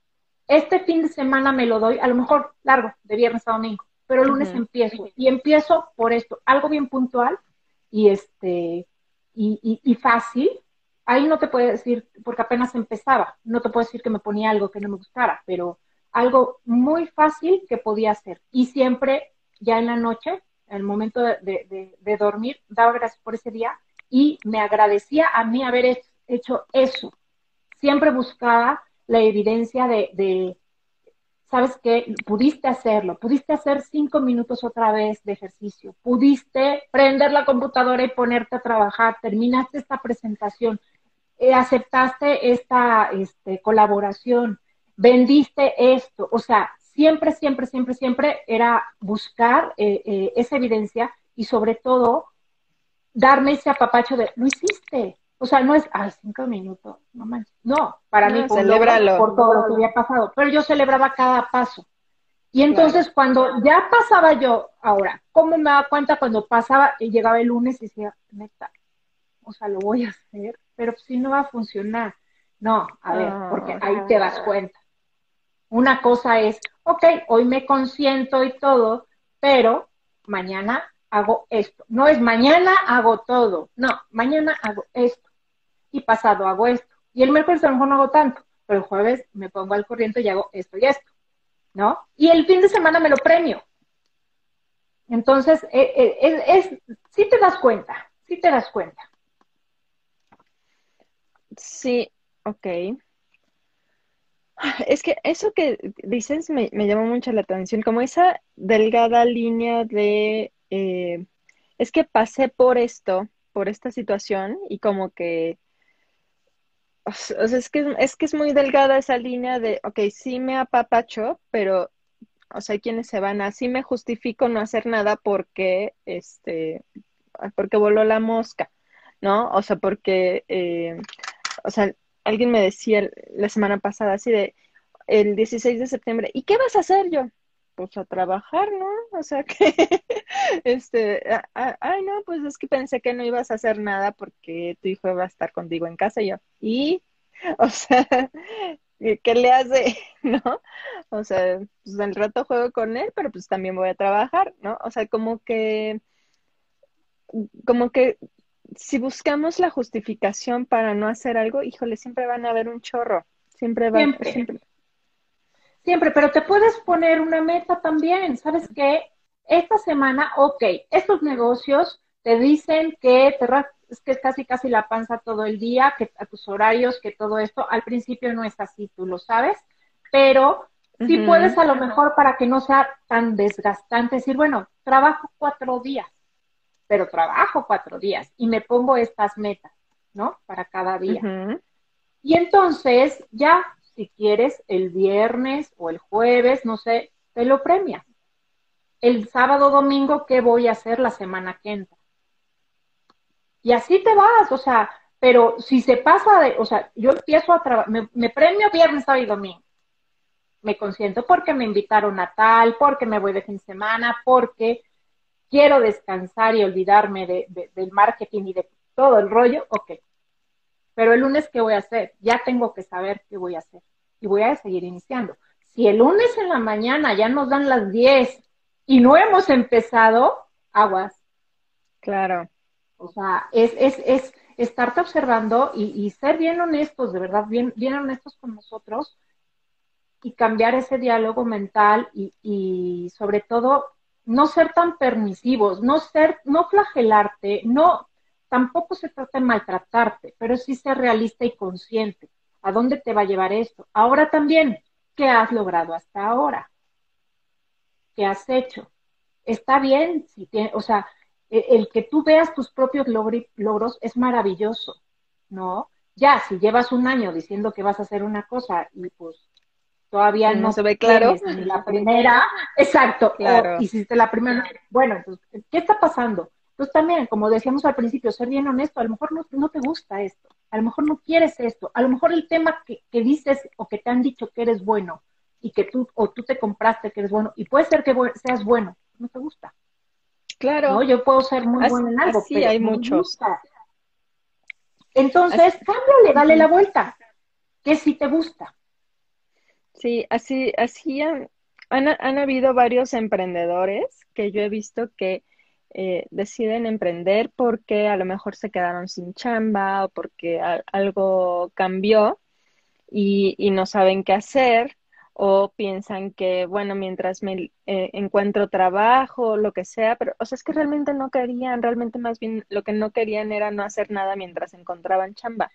Este fin de semana me lo doy, a lo mejor largo, de viernes a domingo pero el lunes empiezo. Y empiezo por esto, algo bien puntual y este y, y, fácil. Ahí no te puedo decir, porque apenas empezaba, no te puedo decir que me ponía algo que no me gustara, pero algo muy fácil que podía hacer. Y siempre, ya en la noche, el momento de, dormir, daba gracias por ese día y me agradecía a mí haber hecho eso. Siempre buscaba la evidencia de, de ¿sabes qué? Pudiste hacerlo, pudiste hacer cinco minutos otra vez de ejercicio, pudiste prender la computadora y ponerte a trabajar, terminaste esta presentación, eh, aceptaste esta este, colaboración, vendiste esto, o sea, siempre, siempre, siempre, siempre era buscar eh, eh, esa evidencia y sobre todo darme ese apapacho de, lo hiciste. O sea, no es, ay, cinco minutos, no manches. No, para mí por, por todo lo que había pasado. Pero yo celebraba cada paso. Y entonces cuando ya pasaba yo, ahora, ¿cómo me daba cuenta cuando pasaba y llegaba el lunes y decía, neta, o sea, lo voy a hacer, pero si no va a funcionar. No, a ver, porque ahí te das cuenta. Una cosa es, ok, hoy me consiento y todo, pero mañana hago esto. No es mañana hago todo, no, mañana hago esto. Y pasado hago esto. Y el miércoles a lo mejor no hago tanto, pero el jueves me pongo al corriente y hago esto y esto, ¿no? Y el fin de semana me lo premio. Entonces, eh, eh, es, sí te das cuenta, sí te das cuenta. Sí, ok. Es que eso que dices me, me llamó mucho la atención, como esa delgada línea de, eh, es que pasé por esto, por esta situación y como que, o sea, es que, es que es muy delgada esa línea de, ok, sí me apapacho, pero, o sea, hay quienes se van así me justifico no hacer nada porque, este, porque voló la mosca, ¿no? O sea, porque, eh, o sea, alguien me decía la semana pasada así de el 16 de septiembre, ¿y qué vas a hacer yo? Pues a trabajar, ¿no? O sea que, este, ay, no, pues es que pensé que no ibas a hacer nada porque tu hijo iba a estar contigo en casa y yo, y, o sea, ¿qué le hace? ¿No? O sea, pues el rato juego con él, pero pues también voy a trabajar, ¿no? O sea, como que, como que si buscamos la justificación para no hacer algo, híjole, siempre van a haber un chorro. Siempre va siempre. siempre. Siempre, pero te puedes poner una meta también. ¿Sabes qué? Esta semana, ok, estos negocios te dicen que te es que es casi casi la panza todo el día, que a tus horarios, que todo esto, al principio no es así, tú lo sabes, pero sí puedes a lo mejor para que no sea tan desgastante decir, bueno, trabajo cuatro días, pero trabajo cuatro días y me pongo estas metas, ¿no? Para cada día. Y entonces ya, si quieres, el viernes o el jueves, no sé, te lo premias. El sábado, domingo, ¿qué voy a hacer la semana que entra? Y así te vas, o sea, pero si se pasa de, o sea, yo empiezo a trabajar, me, me premio viernes, sábado y domingo. Me consiento porque me invitaron a tal, porque me voy de fin de semana, porque quiero descansar y olvidarme de, del marketing y de todo el rollo, ok. Pero el lunes, ¿qué voy a hacer? Ya tengo que saber qué voy a hacer. Y voy a seguir iniciando. Si el lunes en la mañana ya nos dan las 10 y no hemos empezado, aguas. Claro. O sea, es, es, es estarte observando y, ser bien honestos, de verdad, bien, bien honestos con nosotros y cambiar ese diálogo mental y, y sobre todo no ser tan permisivos, no ser, no flagelarte, no, tampoco se trata de maltratarte, pero sí ser realista y consciente. ¿A dónde te va a llevar esto? Ahora también, ¿qué has logrado hasta ahora? ¿Qué has hecho? Está bien, si o sea, el, el, que tú veas tus propios logros es maravilloso, ¿no? Ya, si llevas un año diciendo que vas a hacer una cosa y pues todavía no, se ve claro. la primera, exacto, claro. hiciste la primera, bueno, entonces, ¿qué está pasando? Pues también, como decíamos al principio, ser bien honesto, a lo mejor no, no te gusta esto, a lo mejor no quieres esto, a lo mejor el tema que, que, dices o que te han dicho que eres bueno y que tú, o tú te compraste que eres bueno, y puede ser que seas bueno, no te gusta. Claro. ¿no? Yo puedo ser muy bueno en algo, pero hay muchos. Gusta. Entonces, así. cámbiale, dale la vuelta. ¿Qué si te gusta? Sí, así, así han, han, habido varios emprendedores que yo he visto que eh, deciden emprender porque a lo mejor se quedaron sin chamba o porque algo cambió y, y, no saben qué hacer o piensan que, bueno, mientras me eh, encuentro trabajo, lo que sea, pero, o sea, es que realmente no querían, realmente más bien lo que no querían era no hacer nada mientras encontraban chamba.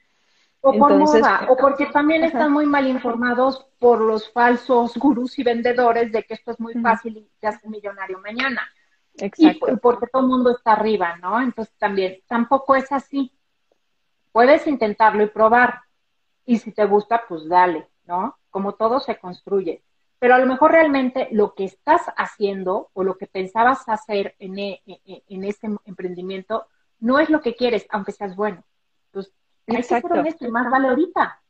O por moda, o porque también están muy mal informados por los falsos gurús y vendedores de que esto es muy fácil y te hace millonario mañana. Exacto. Y, porque todo el mundo está arriba, ¿no? Entonces también, tampoco es así. Puedes intentarlo y probar. Y si te gusta, pues dale, ¿no? Como todo se construye. Pero a lo mejor realmente lo que estás haciendo o lo que pensabas hacer en, e, e, e, en ese emprendimiento no es lo que quieres, aunque seas bueno. Hay que ser honesto más vale ahorita.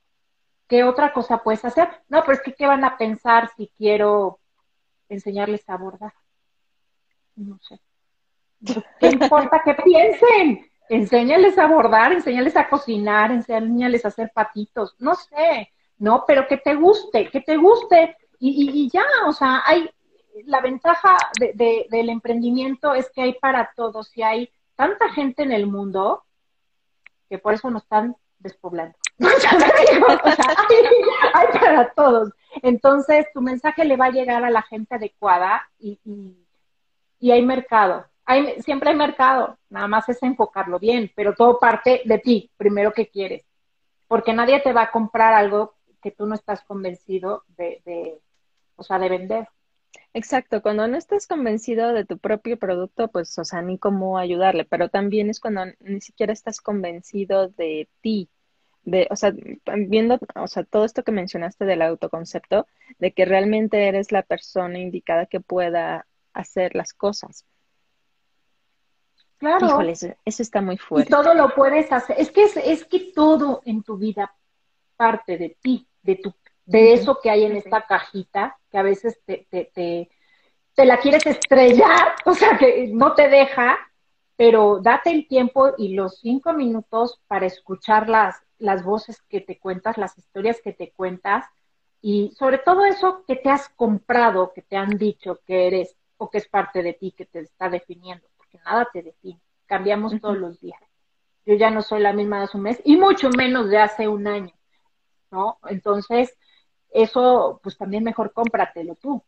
¿Qué otra cosa puedes hacer? No, pero es que ¿qué van a pensar si quiero enseñarles a bordar? No sé. ¿Qué importa que piensen? Enséñales a bordar, enséñales a cocinar, enséñales a hacer patitos, no sé, no, pero que te guste, que te guste y, y, ya, o sea, hay la ventaja de, del emprendimiento es que hay para todos y hay tanta gente en el mundo que por eso nos están despoblando. hay, para todos. Entonces, tu mensaje le va a llegar a la gente adecuada y, y, hay mercado. Hay, siempre hay mercado, nada más es enfocarlo bien, pero todo parte de ti, primero que quieres. Porque nadie te va a comprar algo que tú no estás convencido de, de o sea, de vender. Exacto, cuando no estás convencido de tu propio producto, pues, o sea, ni cómo ayudarle, pero también es cuando ni siquiera estás convencido de ti, de, o sea, viendo, o sea, todo esto que mencionaste del autoconcepto, de que realmente eres la persona indicada que pueda hacer las cosas. Claro. Híjole, eso, está muy fuerte. Y todo lo puedes hacer. Es que, es, es que todo en tu vida parte de ti, de tu de eso que hay en esta cajita, que a veces te, te, te, la quieres estrellar, o sea, que no te deja, pero date el tiempo y los cinco minutos para escuchar las, las voces que te cuentas, las historias que te cuentas, y sobre todo eso que te has comprado, que te han dicho que eres o que es parte de ti, que te está definiendo, porque nada te define, cambiamos todos los días. Yo ya no soy la misma de hace un mes y mucho menos de hace un año, ¿no? Entonces, eso pues también mejor cómpratelo tú.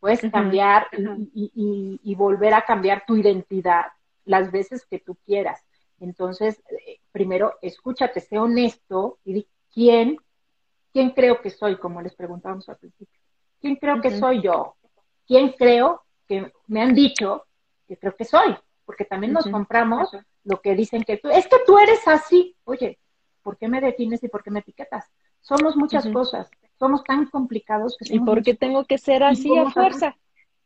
Puedes cambiar y, volver a cambiar tu identidad las veces que tú quieras. Entonces, eh, primero, escúchate, sé honesto y di quién, quién creo que soy, como les preguntábamos al principio. ¿Quién creo que soy yo? ¿Quién creo que me han dicho que creo que soy? Porque también nos compramos lo que dicen que tú, es que tú eres así. Oye, ¿por qué me defines y por qué me etiquetas? Somos muchas cosas somos tan complicados que... ¿Y por qué tengo que ser así a fuerza?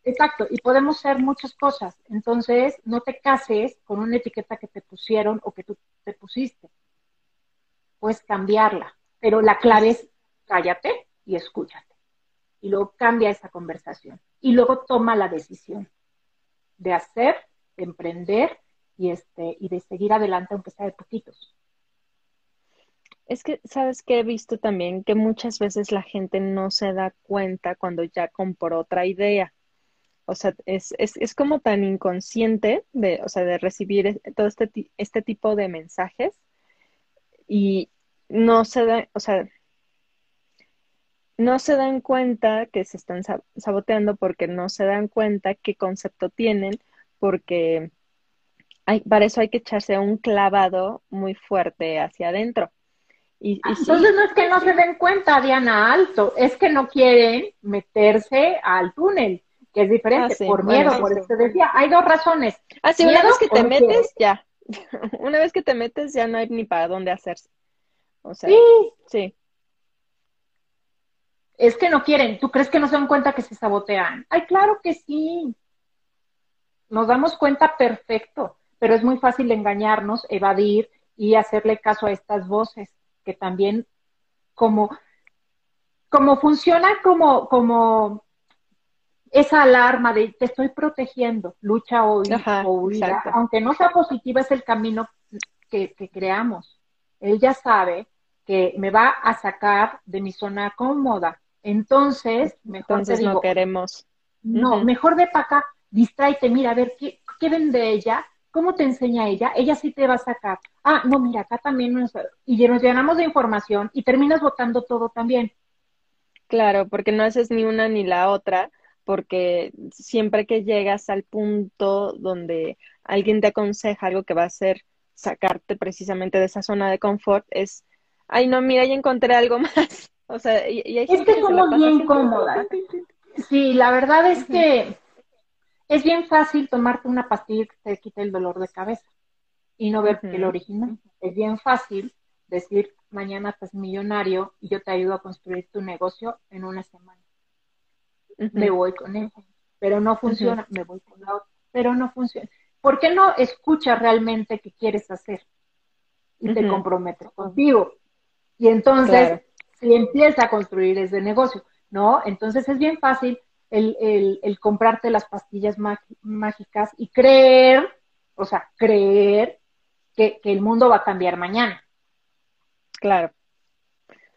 Exacto, y podemos ser muchas cosas. Entonces, no te cases con una etiqueta que te pusieron o que tú te pusiste. Puedes cambiarla, pero la clave es cállate y escúchate. Y luego cambia esa conversación. Y luego toma la decisión de hacer, de emprender y, este, y de seguir adelante aunque sea de poquitos. Es que, ¿sabes qué? He visto también que muchas veces la gente no se da cuenta cuando ya compró otra idea. O sea, es, es, es como tan inconsciente de, o sea, de recibir todo este, este tipo de mensajes y no se da, o sea, no se dan cuenta que se están saboteando porque no se dan cuenta qué concepto tienen, porque hay, para eso hay que echarse un clavado muy fuerte hacia adentro. Ah, entonces no es que no se den cuenta, Diana Alto, es que no quieren meterse al túnel, que es diferente, ah, por miedo, por eso decía, hay dos razones. Ah, sí, una vez que te metes, ya. una vez que te metes, ya no hay ni para dónde hacerse. O sea, sí. sí. Es que no quieren. ¿Tú crees que no se dan cuenta que se sabotean? Ay, claro que sí. Nos damos cuenta perfecto, pero es muy fácil engañarnos, evadir y hacerle caso a estas voces que también como, como funciona como, como esa alarma de te estoy protegiendo, lucha o, huida, aunque no sea positiva, es el camino que, creamos. Él ya sabe que me va a sacar de mi zona cómoda. Entonces, mejor Entonces no queremos. No, mejor ve para acá, distráete, mira, a ver, ¿qué, qué vende ella? ¿Cómo te enseña ella? Ella sí te va a sacar. Ah, no, mira, acá también nos... Y nos llenamos de información y terminas votando todo también. Claro, porque no haces ni una ni la otra, porque siempre que llegas al punto donde alguien te aconseja algo que va a ser sacarte precisamente de esa zona de confort, es ay, no, mira, ya encontré algo más. O sea, y, y hay Es gente que la somos pasa bien cómodas. Sí, la verdad es que es bien fácil tomarte una pastilla que te quite el dolor de cabeza y no ver Ujú. el original. Es bien fácil decir, mañana estás millonario y yo te ayudo a construir tu negocio en una semana. Me voy con eso, pero no funciona, me voy con la otra, pero no funciona. ¿Por qué no escuchas realmente qué quieres hacer? Y te comprometes contigo. Y entonces, Claro. si empieza a construir ese negocio, ¿no? Entonces es bien fácil el, el- el comprarte las pastillas má- mágicas y creer, o sea, creer que, que el mundo va a cambiar mañana. Claro.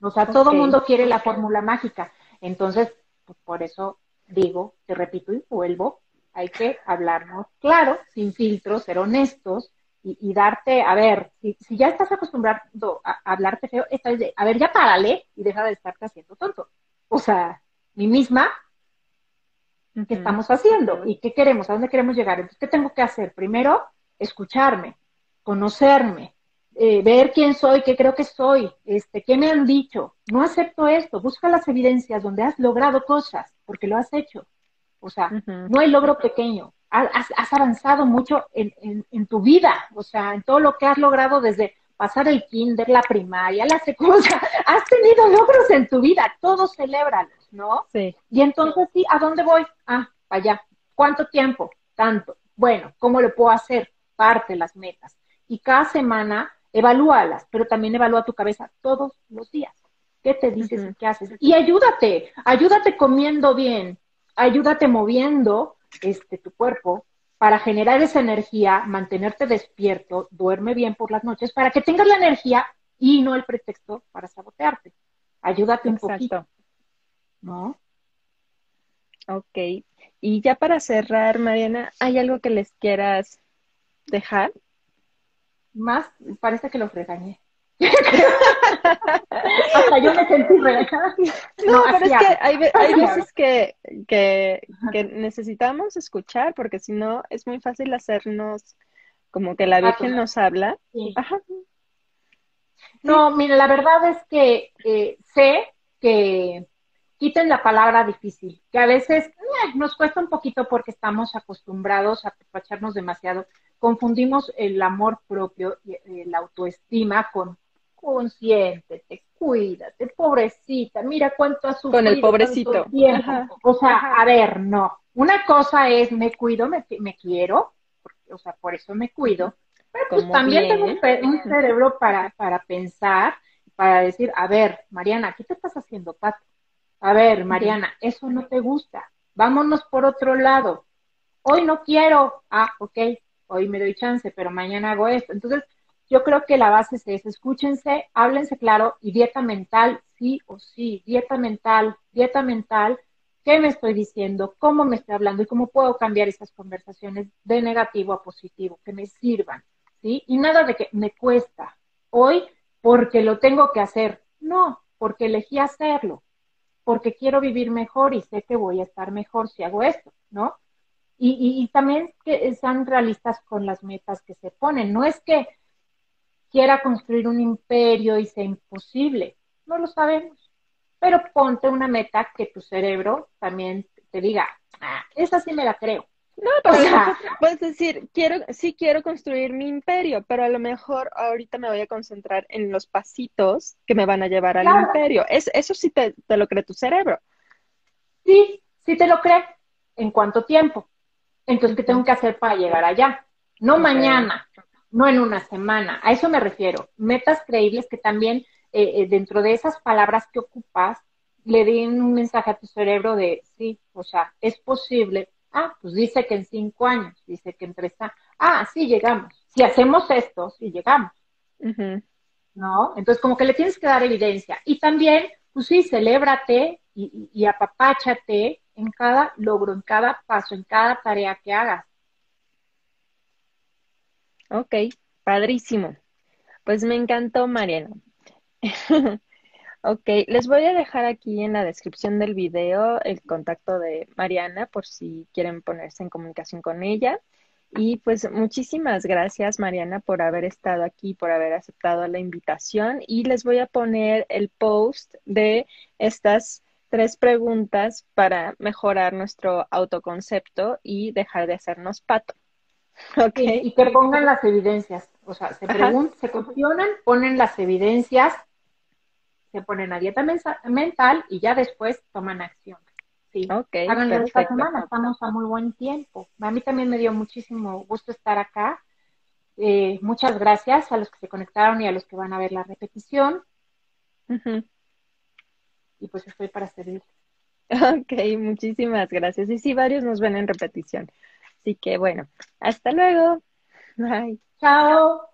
O sea, todo Ok. mundo quiere la fórmula mágica. Entonces, pues, por eso digo, te repito y vuelvo, hay que hablarnos claro, sin filtros, ser honestos y, y darte, a ver, si, si ya estás acostumbrado a, a hablarte feo, esta vez de, a ver, ya párale y deja de estarte haciendo tonto. O sea, mi misma, ¿qué estamos haciendo? ¿Y qué queremos? ¿A dónde queremos llegar? Entonces, ¿qué tengo que hacer? Primero, escucharme, conocerme, eh, ver quién soy, qué creo que soy, este, qué me han dicho. No acepto esto. Busca las evidencias donde has logrado cosas, porque lo has hecho. O sea, no hay logro pequeño. Ha- Has, has avanzado mucho en, en- en tu vida, o sea, en todo lo que has logrado desde pasar el kinder, la primaria, la secundaria. Has tenido logros en tu vida, todos celébralos, ¿no? Sí. Y entonces, sí, ¿a dónde voy? Ah, para allá. ¿Cuánto tiempo? Tanto. Bueno, ¿cómo lo puedo hacer? Parte las metas. Y cada semana evalúalas, pero también evalúa tu cabeza todos los días. ¿Qué te dices y qué haces? Y ayúdate, ayúdate comiendo bien, ayúdate moviendo este, tu cuerpo para generar esa energía, mantenerte despierto, duerme bien por las noches, para que tengas la energía y no el pretexto para sabotearte. Ayúdate un poquito, Exacto. ¿No? Ok. Y ya para cerrar, Mariana, ¿hay algo que les quieras dejar? Más, parece que los regañé. Hasta yo me sentí regañada. No, No, pero es que hay, veces que, que, que necesitamos escuchar, porque si no es muy fácil hacernos como que la Virgen nos habla. Sí. Ajá. No, mira, la verdad es que eh, sé que quiten la palabra difícil, que a veces eh, nos cuesta un poquito porque estamos acostumbrados a apapacharnos demasiado. Confundimos el amor propio y eh, la autoestima con consiéntete, cuídate, pobrecita, mira cuánto has sufrido Con el pobrecito. O sea, a ver, no. Una cosa es me cuido, me, me quiero, porque, o sea, por eso me cuido, pero pues Como también tengo un cerebro para, para pensar, para decir, a ver, Mariana, ¿qué te estás haciendo, Pato? A ver, Mariana, eso no te gusta. Vámonos por otro lado. Hoy no quiero. Ah, ok, hoy me doy chance, pero mañana hago esto. Entonces, yo creo que la base es esa. Escúchense, háblense claro y dieta mental, sí o sí. Dieta mental, dieta mental. ¿Qué me estoy diciendo? ¿Cómo me estoy hablando? ¿Y cómo puedo cambiar esas conversaciones de negativo a positivo? Que me sirvan, ¿sí? Y nada de que me cuesta. Hoy porque lo tengo que hacer. No, porque elegí hacerlo porque quiero vivir mejor y sé que voy a estar mejor si hago esto, ¿no? Y, y, y, también que sean realistas con las metas que se ponen. No es que quiera construir un imperio y sea imposible, no lo sabemos, pero ponte una meta que tu cerebro también te diga, ah, esa sí me la creo. No, pero o sea, puedes decir, quiero, sí quiero construir mi imperio, pero a lo mejor ahorita me voy a concentrar en los pasitos que me van a llevar al Claro. imperio. Es, eso sí te, te lo cree tu cerebro. Sí, sí te lo cree. ¿En cuánto tiempo? Entonces, ¿qué tengo que hacer para llegar allá? No mañana, no en una semana. A eso me refiero. Metas creíbles que también eh, eh, dentro de esas palabras que ocupas le den un mensaje a tu cerebro de sí, o sea, es posible. Ah, pues dice que en cinco años, dice que en tres años. Ah, sí llegamos. Si hacemos esto, sí llegamos. ¿no? Entonces, como que le tienes que dar evidencia. Y también, pues sí, celébrate y, y, y apapáchate en cada logro, en cada paso, en cada tarea que hagas. Ok, padrísimo. Pues me encantó, Mariana. Ok, les voy a dejar aquí en la descripción del video el contacto de Mariana por si quieren ponerse en comunicación con ella. Y pues muchísimas gracias, Mariana, por haber estado aquí, por haber aceptado la invitación. Y les voy a poner el post de estas tres preguntas para mejorar nuestro autoconcepto y dejar de hacernos pato. Okay. Y, que pongan las evidencias. O sea, se preguntan, se cuestionan, ponen las evidencias, se ponen a dieta mental y ya después toman acción. Sí, okay, háganlo esta semana, estamos a muy buen tiempo. A mí también me dio muchísimo gusto estar acá. Eh, muchas gracias a los que se conectaron y a los que van a ver la repetición. Y pues estoy para servir. Ok, muchísimas gracias. Y sí, varios nos ven en repetición. Así que bueno, hasta luego. Bye. Chao.